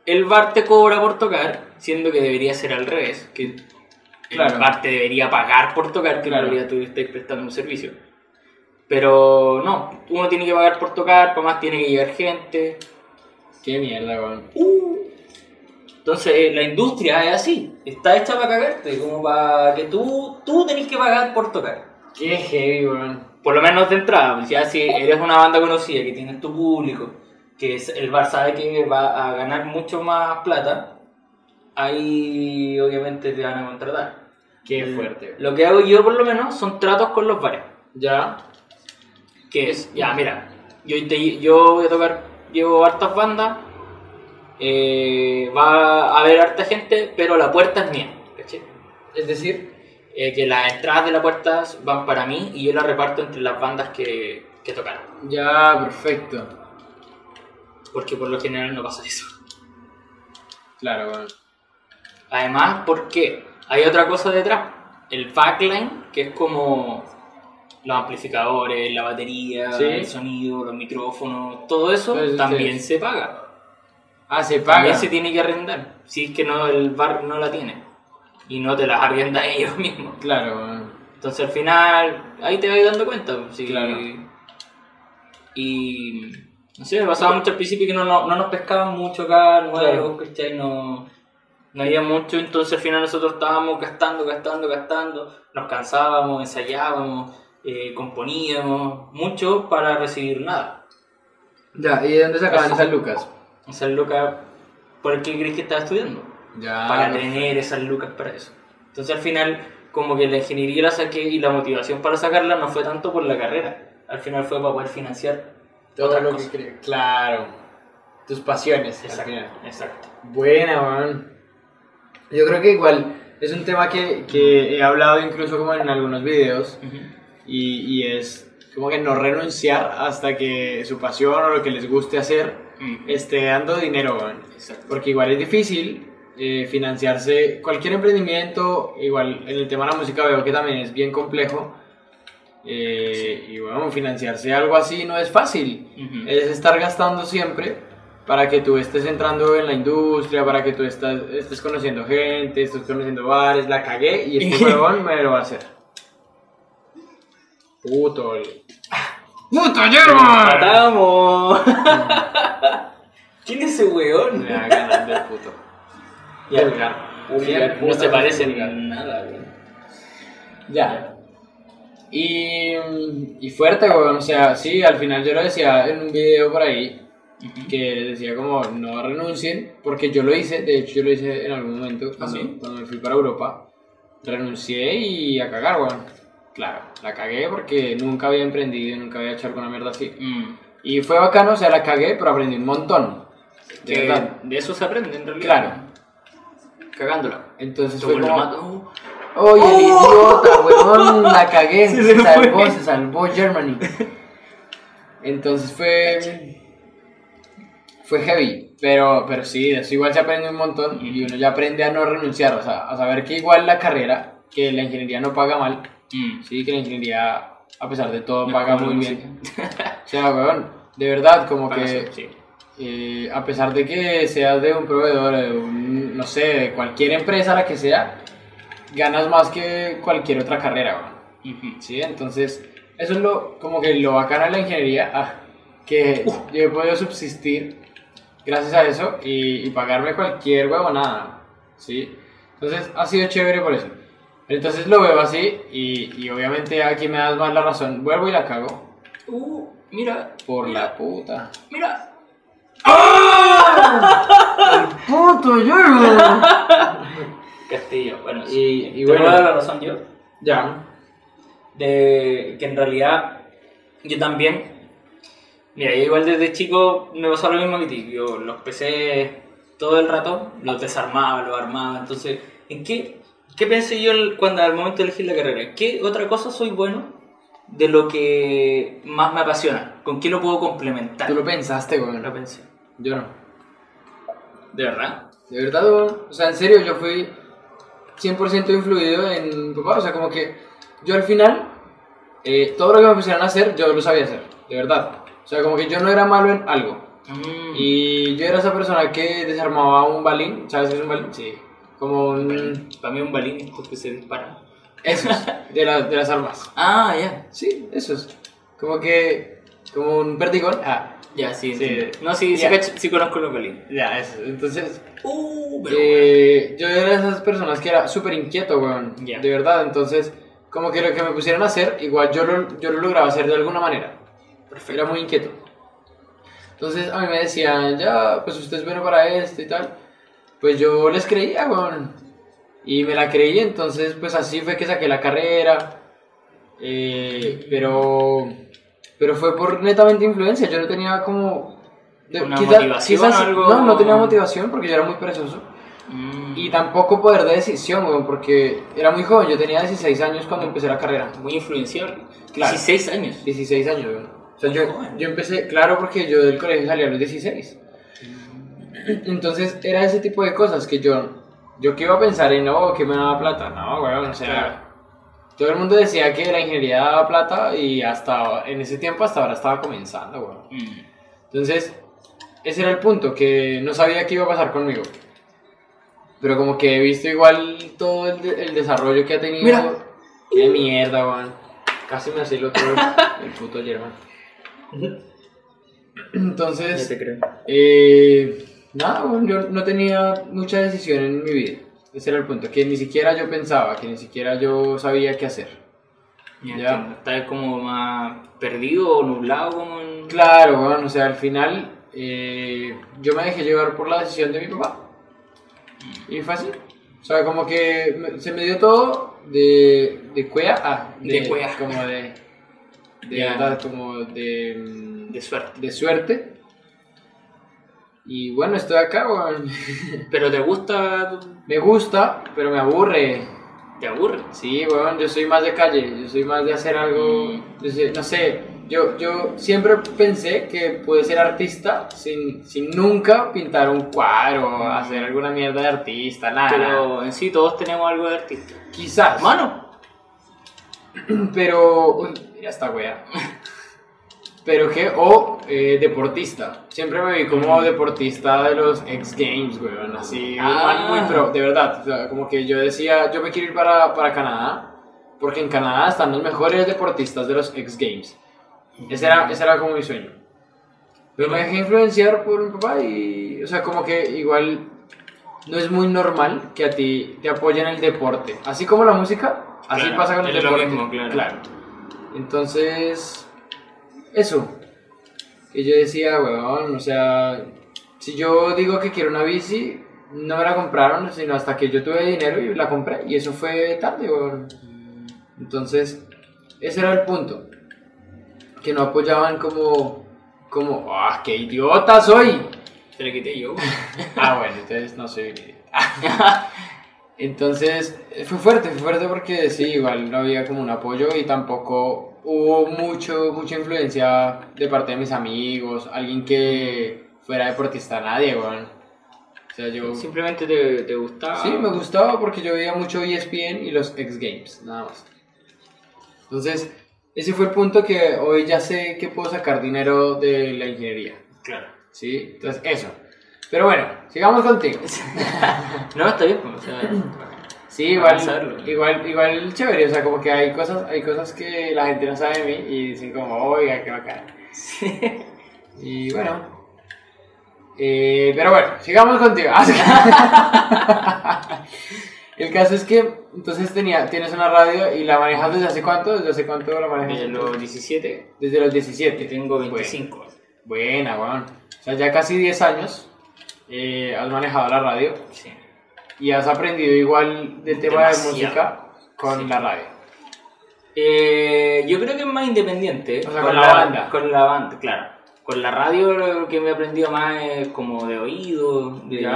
el bar te cobra por tocar, siendo que debería ser al revés, que Claro. el bar te debería pagar por tocar, que Claro. en realidad tú estés prestando un servicio. Pero no, uno tiene que pagar por tocar, para más tiene que llegar gente. Qué mierda, weón. Entonces eh, la industria es así, está hecha para cagarte, como para que tú, tú tenés que pagar por tocar. Qué heavy, weón. Por lo menos de entrada, ya si eres una banda conocida, que tienes tu público, que es- el bar sabe que va a ganar mucho más plata, ahí obviamente te van a contratar. Qué fuerte. Lo que hago yo por lo menos son tratos con los bares. Ya. Que es, ya mira, yo, te- yo voy a tocar, llevo hartas bandas, eh, va a haber harta gente, pero la puerta es mía. Es decir, Eh, que las entradas de la puerta van para mí y yo las reparto entre las bandas que, que tocaron. ya, perfecto. Porque por lo general no pasa eso. Claro, weón. Además, ¿por qué? Hay otra cosa detrás. El backline, que es como los amplificadores, la batería, Sí. el sonido, los micrófonos, todo eso Pues, también sí. se paga. Ah, se paga. También se tiene que arrendar. Si es que no, el bar no la tiene. Y no te las arrienda ellos mismos. Claro, weón. Entonces al final, ahí te vas dando cuenta. pues, sí. Claro. Y no sé, me pasaba mucho al principio que no, no, no nos pescaban mucho acá, nuevos, Claro. No, no había mucho, entonces al final nosotros estábamos gastando, gastando, gastando, nos cansábamos, ensayábamos, eh, componíamos, mucho para recibir nada. Ya, ¿y de dónde sacaban esas lucas? Esas lucas, ¿por qué crees que estaba estudiando? Ya. para tener esas lucas para eso. Entonces al final, como que la ingeniería la saqué y la motivación para sacarla no fue tanto por la carrera, al final fue para poder financiar todo lo que cre- Claro. Tus pasiones. al Exacto, final. exacto. Buena, weón. Yo creo que igual es un tema que, que he hablado incluso como en algunos videos y, y es como que no renunciar hasta que su pasión o lo que les guste hacer Mm. esté dando dinero, weón. Exacto. Porque igual es difícil eh, financiarse cualquier emprendimiento, igual en el tema de la música veo que también es bien complejo. Eh, Y bueno, financiarse algo así no es fácil. Es estar gastando siempre para que tú estés entrando en la industria, para que tú estás, estés conociendo gente, estés conociendo bares, la cagué y este huevón me lo va a hacer. Puto. el- ¡Puto German! ¡Matamos! ¿Quién es ese weón? Me da ganas del puto. Vulgar, Sí, no se vulgar. en nada, weón. Ya. Y, y fuerte, weón. O sea, sí, al final yo lo decía en un video por ahí, que decía como no renuncien, porque yo lo hice, de hecho yo lo hice en algún momento cuando, sí? cuando me fui para Europa. Renuncié y a cagar, weón. Claro, la cagué porque nunca había emprendido, nunca había hecho alguna mierda así. Mm. Y fue bacano, o sea, la cagué, pero aprendí un montón. De Que de eso se aprende en realidad. Claro. Cagándola. Entonces Como fue como... Oye, el idiota, weón, la cagué. Sí, se se salvó, fue. se salvó Germany. Entonces fue. Fue heavy. Pero, pero sí, de eso igual se aprende un montón. Y uno ya aprende a no renunciar. O sea, a saber que igual la carrera, que la ingeniería no paga mal. Mm. Sí, que la ingeniería, a pesar de todo, No paga muy bien. O sea, weón, de verdad, como que. sí. eh, a pesar de que seas de un proveedor, de un, no sé, de cualquier empresa, la que sea, ganas más que cualquier otra carrera. Ujú. ¿Sí? Entonces, eso es lo, como que lo bacano de la ingeniería, ah, que yo he podido subsistir gracias a eso y, y pagarme cualquier huevonada, ¿sí? Entonces, ha sido chévere por eso. Entonces lo veo así y, y obviamente aquí me das más la razón. Vuelvo y la cago. Uh, mira. Por mira, la puta. Mira. ¡Puto yo! Castillo, bueno, Y- y bueno. voy a dar la razón yo. ya. de que en realidad yo también, mira, yo igual desde chico me pasó lo mismo que ti, yo los PC todo el rato los desarmaba, los armaba, entonces, ¿en qué, qué pensé yo cuando al momento de elegir la carrera? ¿Qué otra cosa soy bueno de lo que más me apasiona? ¿Con qué lo puedo complementar? Tú lo pensaste, weón. Lo pensé. Yo no. ¿De verdad? De verdad, weón. O sea, en serio, yo fui 100% influido en mi papá. O sea, como que yo al final, eh, todo lo que me pusieran a hacer, yo lo sabía hacer. De verdad. O sea, como que yo no era malo en algo. Mm. Y yo era esa persona que desarmaba un balín. ¿Sabes qué es un balín? Sí. Como un... Para mí un balín es porque se dispara. Esos, de, la- de las armas. Ah, ya. Sí, esos. Como que... Como un perdigón. Ah, Ya, sí. Sí. No, sí, sí, sí conozco los balines. ya, eso. Entonces, Uh, pero Eh, yo era de esas personas que era súper inquieto, weón. Ya. De verdad, entonces, como que lo que me pusieran a hacer, igual yo lo, yo lo lograba hacer de alguna manera. Era muy inquieto. Entonces, a mí me decían, ya, pues usted es bueno para esto y tal. Pues yo les creía, weón. Y me la creí, entonces, pues así fue que saqué la carrera. Eh, pero, pero fue por netamente influencia. Yo no tenía como. de- ¿Una motivación quizás- algo? No, no tenía motivación porque yo era muy perezoso. Mm. Y tampoco poder de decisión, weón, porque era muy joven. Yo tenía 16 años cuando empecé la carrera. Muy influenciable. Claro. 16 años. 16 años, weón. O sea, yo, yo empecé, claro, porque yo del colegio salí a los 16. Entonces era ese tipo de cosas que yo, yo que iba a pensar en, no, que me daba plata. No, weón, o sea. Todo el mundo decía que la ingeniería daba plata y hasta en ese tiempo, hasta ahora estaba comenzando, weón. Mm. Entonces, ese era el punto, que no sabía qué iba a pasar conmigo. Pero como que he visto igual todo el, de- el desarrollo que ha tenido. Mira. Qué mierda, weón. Casi me hace el otro, el puto German. Entonces, te creo. eh, nada, weón, yo no tenía mucha decisión en mi vida. Ese era el punto, que ni siquiera yo pensaba, que ni siquiera yo sabía qué hacer. Ya, Ya. Estás como más perdido o nublado como en... Claro, bueno, o sea, al final eh, yo me dejé llevar por la decisión de mi papá. Y fue así. O sea, como que se me dio todo de, de cuea a... De cuea. Como de... De Ya. verdad, como de... mm, de suerte. de suerte. Y bueno, estoy acá, weón. Pero te gusta, Me gusta, pero me aburre. te aburre. Sí, weón, yo soy más de calle, yo soy más de hacer algo, sé- no sé, yo, yo siempre pensé que pude ser artista sin, sin nunca pintar un cuadro, hacer alguna mierda de artista, nada. Pero en sí todos tenemos algo de artista. quizás, Hermano. pero, uy, mira esta wea, pero que, o eh, deportista, siempre me vi como deportista de los X Games, weón, así, Ah. muy pro, de verdad, o sea, como que yo decía, yo me quiero ir para, para Canadá, porque en Canadá están los mejores deportistas de los X Games. Ese era, ese era como mi sueño. Pero me dejé influenciar por mi papá y, o sea, como que igual no es muy normal que a ti te apoyen el deporte. Así como la música, así Claro, pasa con el deporte. mismo, claro. Entonces, eso. Que yo decía, weón, o sea, si yo digo que quiero una bici, no me la compraron, sino hasta que yo tuve dinero y la compré. Y eso fue tarde, weón. Entonces, ese era el punto. Que no apoyaban como, como, ¡ah, qué idiota soy! Te la quité yo. Ah, bueno, entonces no soy idiota. Entonces, fue fuerte, fue fuerte porque sí, igual no había como un apoyo y tampoco hubo mucho, mucha influencia de parte de mis amigos, alguien que fuera deportista, nadie, weón. O sea, yo... Simplemente te, te gustaba. Sí, me gustaba porque yo veía mucho ESPN y los X Games, nada más. Entonces, ese fue el punto que hoy ya sé que puedo sacar dinero de la ingeniería. Claro. ¿Sí? Entonces, eso. Pero bueno, sigamos contigo. No, está bien. pues, O sea, Sí, igual, igual, igual chévere, o sea, como que hay cosas, hay cosas que la gente no sabe de mí y dicen como, oiga, qué bacán. Y bueno. Eh, pero bueno, sigamos contigo. El caso es que entonces tenía, tienes una radio y la manejas desde hace cuánto, desde hace cuánto la manejas. desde los 17 Desde los 17. tengo Bueno. 25. Buena, bueno. O sea, ya casi 10 años eh, has manejado la radio Sí. Y has aprendido igual del tema de música con Sí. la radio. Eh, yo creo que es más independiente. O sea, con la banda. Con la banda, claro. Con la radio lo que me he aprendido más es como de oído, de,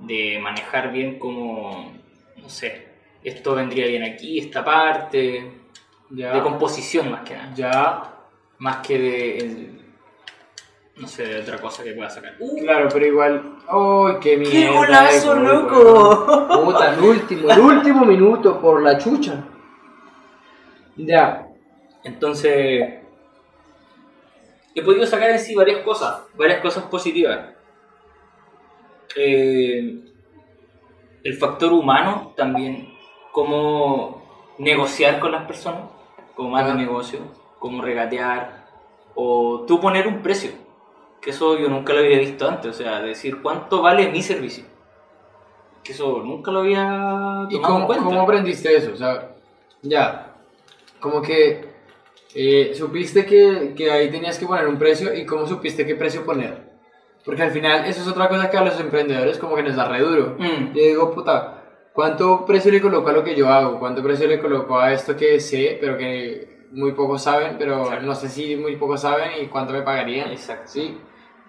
de manejar bien como, no sé, esto vendría bien aquí, esta parte, Ya. de composición más que nada. Ya. Más que de, no sé, de otra cosa que pueda sacar. ¡Uh! Claro, pero igual. ¡Uy, qué mierda! ¡Qué golazo, loco! Puta, el último, el último minuto por la chucha. Ya. Entonces, he podido sacar en sí varias cosas, varias cosas positivas. Eh, el factor humano también, cómo negociar con las personas, como más de Ajá. negocio, cómo regatear, o tú poner un precio, que eso yo nunca lo había visto antes, o sea, decir cuánto vale mi servicio. Que eso nunca lo había ¿Y tomado en cómo, cuenta. cómo aprendiste eso? O sea, ya. Como que. eh, supiste que, que ahí tenías que poner un precio y cómo supiste qué precio poner. Porque al final, eso es otra cosa que a los emprendedores como que nos da re duro. Mm. Yo digo, puta, ¿cuánto precio le coloco a lo que yo hago? ¿Cuánto precio le coloco a esto que sé, pero que muy pocos saben, pero Exacto. no sé si muy pocos saben y cuánto me pagarían? Exacto. Sí.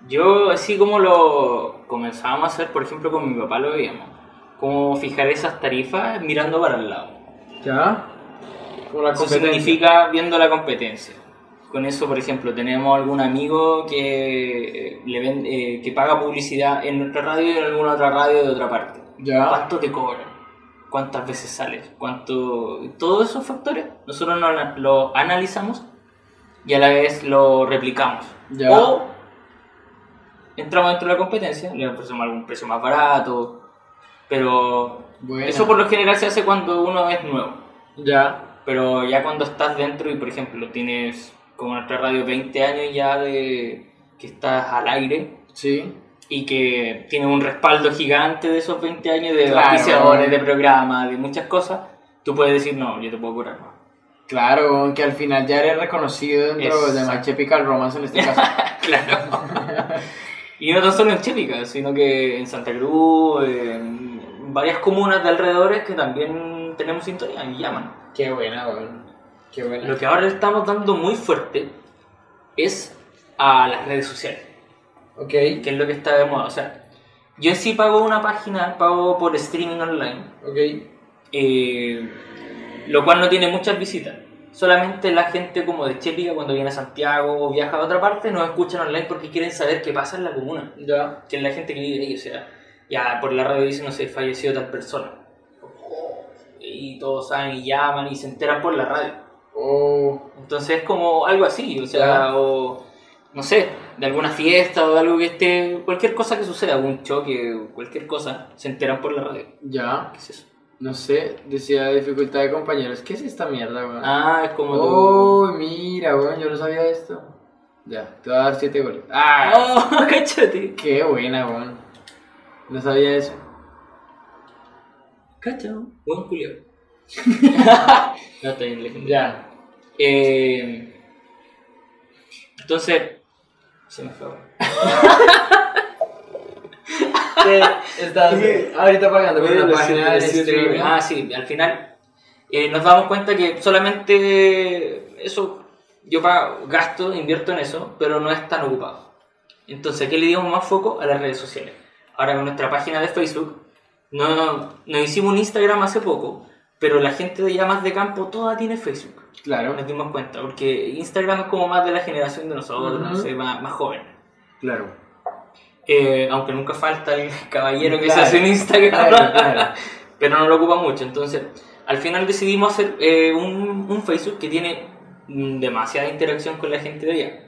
Yo, así como lo comenzábamos a hacer, por ejemplo, con mi papá lo veíamos, como fijar esas tarifas mirando para el lado. ¿Ya? La Eso significa viendo la competencia. Con eso, por ejemplo, tenemos algún amigo que, eh, le eh, que paga publicidad en nuestra radio y en alguna otra radio de otra parte. Ya. ¿Cuánto te cobran? ¿Cuántas veces sales? ¿Cuánto... Todos esos factores nosotros no lo- lo analizamos y a la vez lo replicamos. Ya. O entramos dentro de la competencia, le ofrecemos algún precio más barato, pero Buena. eso por lo general se hace cuando uno es nuevo. Ya. Pero ya cuando estás dentro y, por ejemplo, tienes como nuestra radio 20 años ya de que estás al aire Sí. y que tiene un respaldo gigante de esos 20 años de Claro. de programas, de muchas cosas, tú puedes decir, no, yo te puedo curar más. Claro, aunque al final ya eres reconocido dentro Exacto. de My Chemical Romance en este caso. Claro. y no tan solo en Chépica, sino que en Santa Cruz, en varias comunas de alrededores que también tenemos sintonía y llaman. Qué buena, weón. Qué buena. Lo que ahora le estamos dando muy fuerte es a las redes sociales. Ok. que es lo que está de moda. O sea, yo en sí pago una página, pago por streaming online, Ok. eh, lo cual no tiene muchas visitas. Solamente la gente como de Chépica cuando viene a Santiago o viaja a otra parte nos escuchan online porque quieren saber qué pasa en la comuna. Ya. Que es la gente que vive ahí, o sea, ya por la radio dicen, no sé, falleció tal persona. Y todos saben y llaman y se enteran por la radio. Oh. Entonces es como algo así, o sea, Ya. o no sé, de alguna fiesta o de algo que esté, cualquier cosa que suceda, algún choque cualquier cosa, se enteran por la radio. Ya. ¿Qué es eso? No sé, decía dificultad de compañeros. ¿Qué es esta mierda, weón? Ah, es como Oh, mira, weón, yo no sabía esto. Ya, te voy a dar siete goles. ¡Ah! ¡Oh, cáchate! Qué buena, weón. No sabía eso. Cacha, buen culio. no, está bien, legendario. Ya. Eh, entonces, se me fue. Estás ahorita pagando por una página de streaming. Ah, sí, al final eh, nos damos cuenta que solamente eso, yo pago, gasto, invierto en eso, pero no es tan ocupado. Entonces, ¿a qué le dimos más foco? A las redes sociales. Ahora con nuestra página de Facebook, no, nos hicimos un Instagram hace poco, pero la gente de allá más de campo toda tiene Facebook. Claro, Nos dimos cuenta, porque Instagram es como más de la generación de nosotros, no Ujú. sé, más, más joven. claro. Eh, aunque nunca falta el caballero que Claro, se hace en Instagram, claro, claro. pero no lo ocupa mucho. Entonces, al final decidimos hacer eh, un, un Facebook que tiene demasiada interacción con la gente de allá.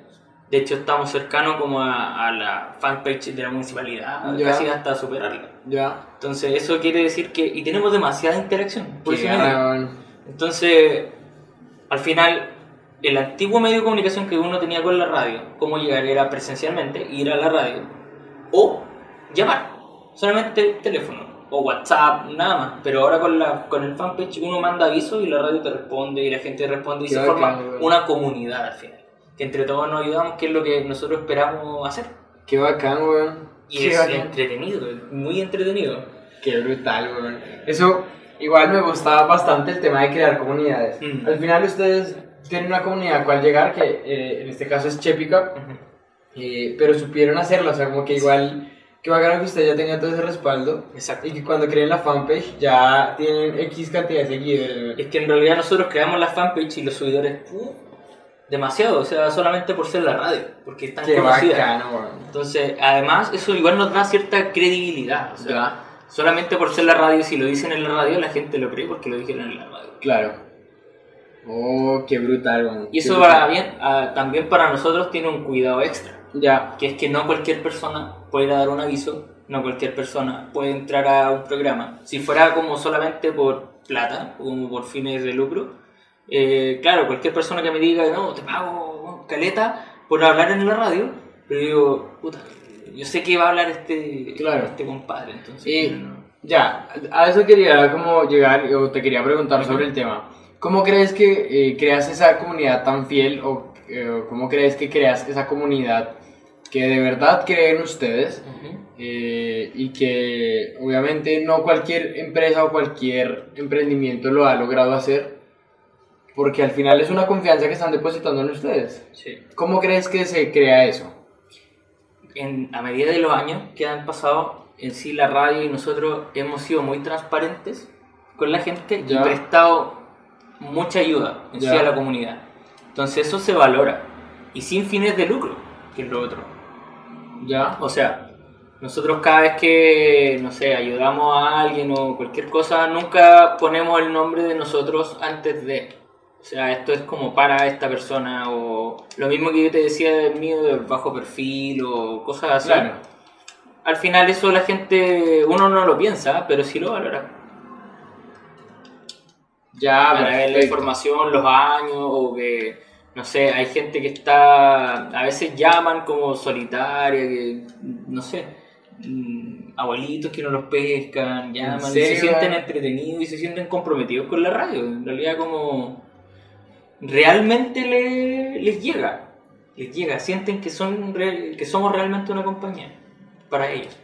De hecho, estamos cercanos como a, a la fanpage de la municipalidad, casi hasta superarla. Ya. Entonces, eso quiere decir que... Y tenemos demasiada interacción. por weón. Entonces, al final, el antiguo medio de comunicación que uno tenía con la radio, cómo llegar era presencialmente, ir a la radio, o llamar, solamente teléfono, o WhatsApp, nada más. Pero ahora con, la, con el fanpage uno manda aviso y la radio te responde y la gente responde y se forma una comunidad al final. Que entre todos nos ayudamos, que es lo que nosotros esperamos hacer. Qué bacán, weón. Y Qué es bacán. entretenido, muy entretenido. Qué brutal, weón. Eso, igual me gustaba bastante el tema de crear comunidades. Mm. Al final ustedes tienen una comunidad a cual llegar, que eh, en este caso es Chepica, eh, pero supieron hacerlo, o sea, como que igual, qué bacano que ustedes ya tengan todo ese respaldo. Exacto. Y que cuando creen la fanpage ya tienen X cantidad de seguidores. Es que en realidad nosotros creamos la fanpage y los seguidores demasiado, o sea, solamente por ser la radio, porque están Qué conocidas. bacano, weón. Entonces, además, eso igual nos da cierta credibilidad. O sea, Ya, solamente por ser la radio, si lo dicen en la radio, la gente lo cree porque lo dijeron en la radio. claro. Oh, qué brutal. Y eso Qué para brutal. bien, ah, también para nosotros tiene un cuidado extra, Ya, que es que no cualquier persona puede dar un aviso, no cualquier persona puede entrar a un programa. Si fuera como solamente por plata, o como por fines de lucro, eh, claro, cualquier persona que me diga, no, te pago caleta por hablar en la radio, pero digo, puta, yo sé que va a hablar este, Claro. este compadre, entonces... Y no. ya, a eso quería como llegar, o te quería preguntar sobre el tema. ¿Cómo crees que eh, creas esa comunidad tan fiel o eh, cómo crees que creas esa comunidad que de verdad cree en ustedes Ujú. eh, y que obviamente no cualquier empresa o cualquier emprendimiento lo ha logrado hacer? Porque al final es una confianza que están depositando en ustedes. Sí. ¿Cómo crees que se crea eso? en, a medida de los años que han pasado, en sí la radio y nosotros hemos sido muy transparentes con la gente Ya. y prestado mucha ayuda en sí a la comunidad. Entonces eso se valora. Y sin fines de lucro, que es lo otro. ¿Ya? O sea, nosotros cada vez que, no sé, ayudamos a alguien o cualquier cosa, nunca ponemos el nombre de nosotros antes de. O sea, esto es como para esta persona o lo mismo que yo te decía del mío del bajo perfil o cosas así. Claro. Al final eso la gente, uno no lo piensa, pero sí lo valora. Ya, para ver la información, los años, o que, no sé, hay gente que está, a veces llaman como solitaria, que, no sé, mm, abuelitos que no los pescan, llaman, y se sienten entretenidos y se sienten comprometidos con la radio. En realidad como realmente le- les llega, les llega, sienten que, son que somos realmente una compañía para ellos.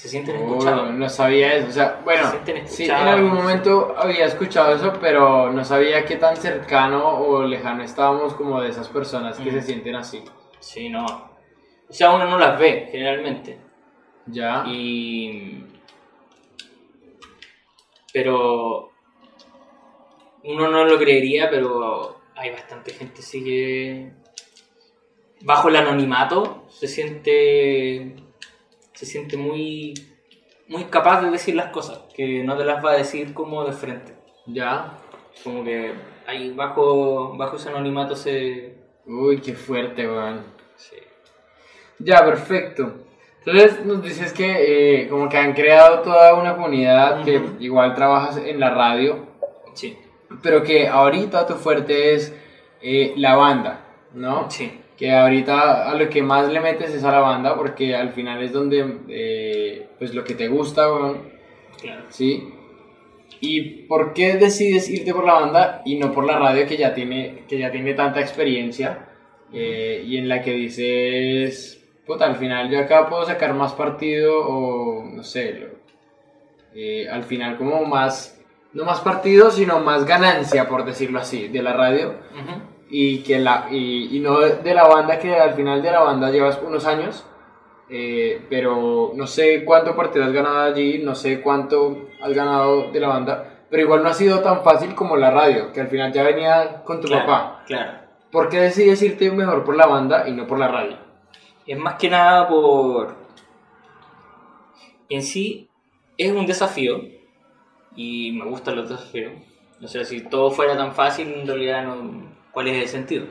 Se sienten Oh, escuchados. no sabía eso. O sea, bueno, Se sí, en algún momento había escuchado eso, pero no sabía qué tan cercano o lejano estábamos como de esas personas que Mm. se sienten así. Sí, no. O sea, uno no las ve generalmente. Ya. Y. Pero. Uno no lo creería, pero hay bastante gente sí que. Bajo el anonimato se siente. Se siente muy. Muy capaz de decir las cosas, que no te las va a decir como de frente. Ya. Como que ahí bajo, bajo ese anonimato se. Uy, qué fuerte, weón. se- Ya, perfecto. Entonces nos dices que eh, como que han creado toda una comunidad que igual trabajas en la radio, Sí, pero que ahorita tu fuerte es eh, la banda, ¿no? sí. Que ahorita a lo que más le metes es a la banda porque al final es donde eh, pues lo que te gusta, weón, Claro. ¿sí? ¿Y por qué decides irte por la banda y no por la radio que ya tiene, que ya tiene tanta experiencia eh, y en la que dices, puta, al final yo acá puedo sacar más partido o no sé, lo- eh, al final como más, no más partido, sino más ganancia, por decirlo así, de la radio Ujú. Y, que la, y, y no de la banda que al final de la banda llevas unos años, eh, pero no sé cuánto partido has ganado allí, no sé cuánto has ganado de la banda, pero igual no ha sido tan fácil como la radio, que al final ya venía con tu Claro, papá. Claro. ¿Por qué decides irte mejor por la banda y no por la radio? Es más que nada por... En sí, es un desafío y me gustan los desafíos. O sea, si todo fuera tan fácil, en realidad no... ¿Cuál es el sentido?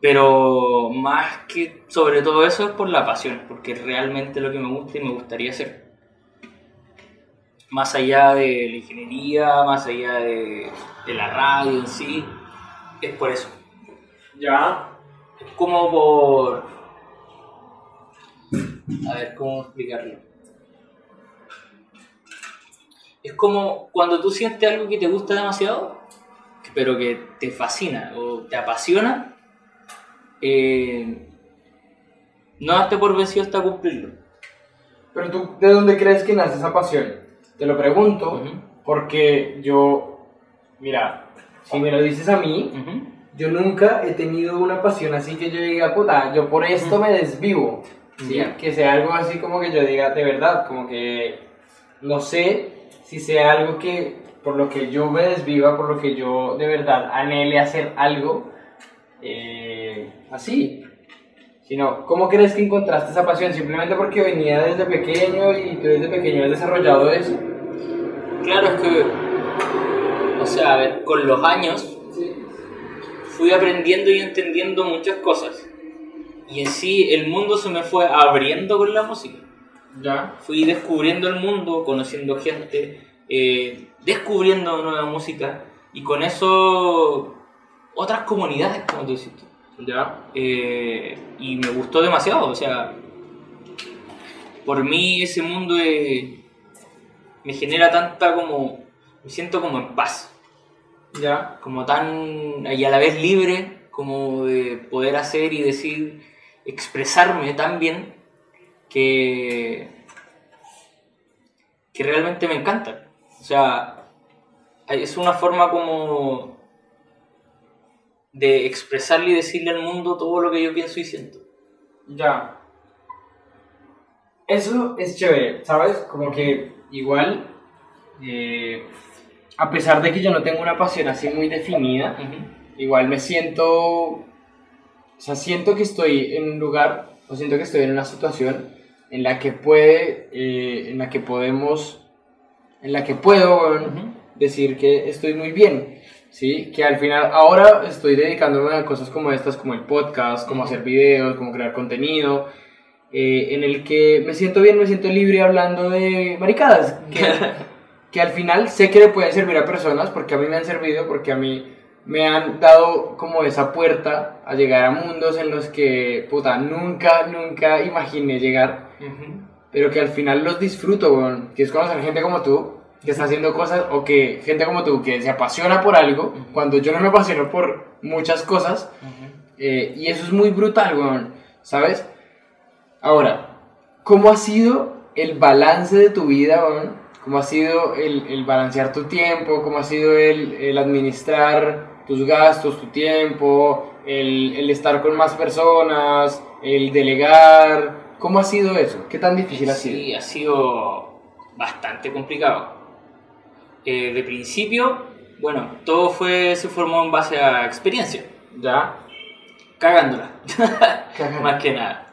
Pero más que sobre todo eso es por la pasión, porque realmente lo que me gusta y me gustaría hacer. Más allá de la ingeniería, más allá de, de la radio en sí, es por eso. Ya. Es como por... A ver, ¿cómo explicarlo? Es como cuando tú sientes algo que te gusta demasiado, pero que te fascina o te apasiona, eh, no darte por vencido hasta cumplirlo. Pero tú, ¿de dónde crees que nace esa pasión? Te lo pregunto porque yo, mira, si me lo dices a mí. Yo nunca he tenido una pasión así que yo diga, puta, yo por esto me desvivo. ¿sí? Que sea algo así como que yo diga de verdad, como que no sé si sea algo que por lo que yo me desviva, por lo que yo de verdad anhele hacer algo eh, así. Sino, ¿cómo crees que encontraste esa pasión? Simplemente porque venía desde pequeño y tú desde pequeño has desarrollado eso. Claro, es que, o sea, a ver, con los años fui aprendiendo y entendiendo muchas cosas. Y en sí el mundo se me fue abriendo con la música. Ya. Fui descubriendo el mundo, conociendo gente, eh, descubriendo nueva música y con eso otras comunidades, como tú dices. Ya. Eh, y me gustó demasiado, o sea, por mí ese mundo eh, me genera tanta como, me siento como en paz Ya. como tan y a la vez libre como de poder hacer y decir expresarme tan bien que que realmente me encanta o sea es una forma como de expresarle y decirle al mundo todo lo que yo pienso y siento Ya. Eso es chévere, ¿sabes? Como que igual, eh, a pesar de que yo no tengo una pasión así muy definida, igual me siento, o sea, siento que estoy en un lugar, o siento que estoy en una situación en la que puede, eh, en la que podemos, en la que puedo. Decir que estoy muy bien, ¿sí? Que al final, ahora estoy dedicándome a cosas como estas, como el podcast, como hacer videos, como crear contenido, eh, en el que me siento bien, me siento libre hablando de maricadas, que, que al final sé que le pueden servir a personas, porque a mí me han servido, porque a mí me han dado como esa puerta a llegar a mundos en los que, puta, nunca, nunca imaginé llegar pero que al final los disfruto, weón. Que es conocer gente como tú, que está haciendo cosas, o que gente como tú, que se apasiona por algo, cuando yo no me apasiono por muchas cosas, Ujú. eh, y eso es muy brutal, weón, ¿sabes? Ahora, ¿cómo ha sido el balance de tu vida, weón? ¿Cómo ha sido el, el balancear tu tiempo? ¿Cómo ha sido el, el administrar tus gastos, tu tiempo? El, el estar con más personas, el delegar. ¿Cómo ha sido eso? ¿Qué tan difícil ha sido? Sí, ha sido bastante complicado. Eh, de principio, bueno, todo fue, se formó en base a experiencia, ¿Ya? cagándola, más que nada.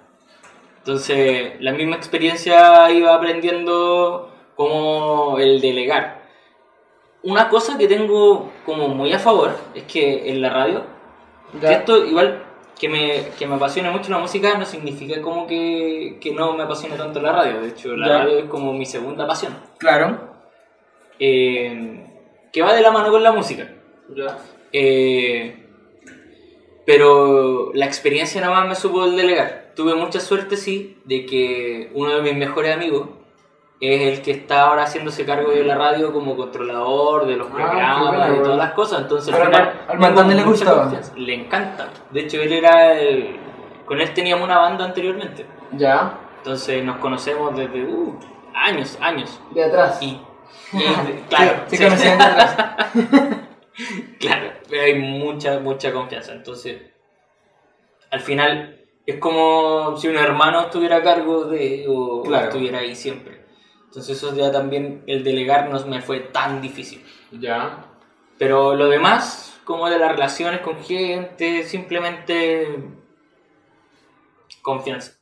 Entonces, la misma experiencia iba aprendiendo como el delegar. Una cosa que tengo como muy a favor es que en la radio, que esto igual que me, que me apasiona mucho la música no significa como que, que no me apasione tanto la radio. De hecho, la Ya. radio es como mi segunda pasión. Claro. Eh, que va de la mano con la música. Eh, pero la experiencia nada más me supo el delegar. Tuve mucha suerte, sí, de que uno de mis mejores amigos es el que está ahora haciéndose cargo de la radio como controlador de los Ah, programas, buena, de todas las cosas. Entonces, al final, al- también le gustaba. Le encanta. De hecho, él era. el- con él teníamos una banda anteriormente. Ya. Entonces, nos conocemos desde uh, años, años. De atrás. Y- claro, sí. Claro, hay mucha, mucha confianza. Entonces, al final, es como si un hermano estuviera a cargo de o Claro. estuviera ahí siempre. Entonces, eso ya también, el delegar no me fue tan difícil. Ya. Pero lo demás, como de las relaciones con gente, simplemente confianza.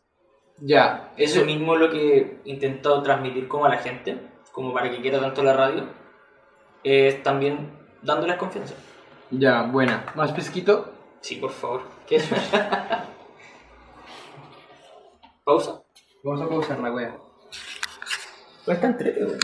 Ya. Eso mismo es lo que he intentado transmitir como a la gente, como para que quiera tanto la radio, es también dándoles confianza. Ya, buena. ¿Más pesquito? Sí, por favor. ¿Qué es? Pausa. Vamos a pausar la wea. Pues está entrete,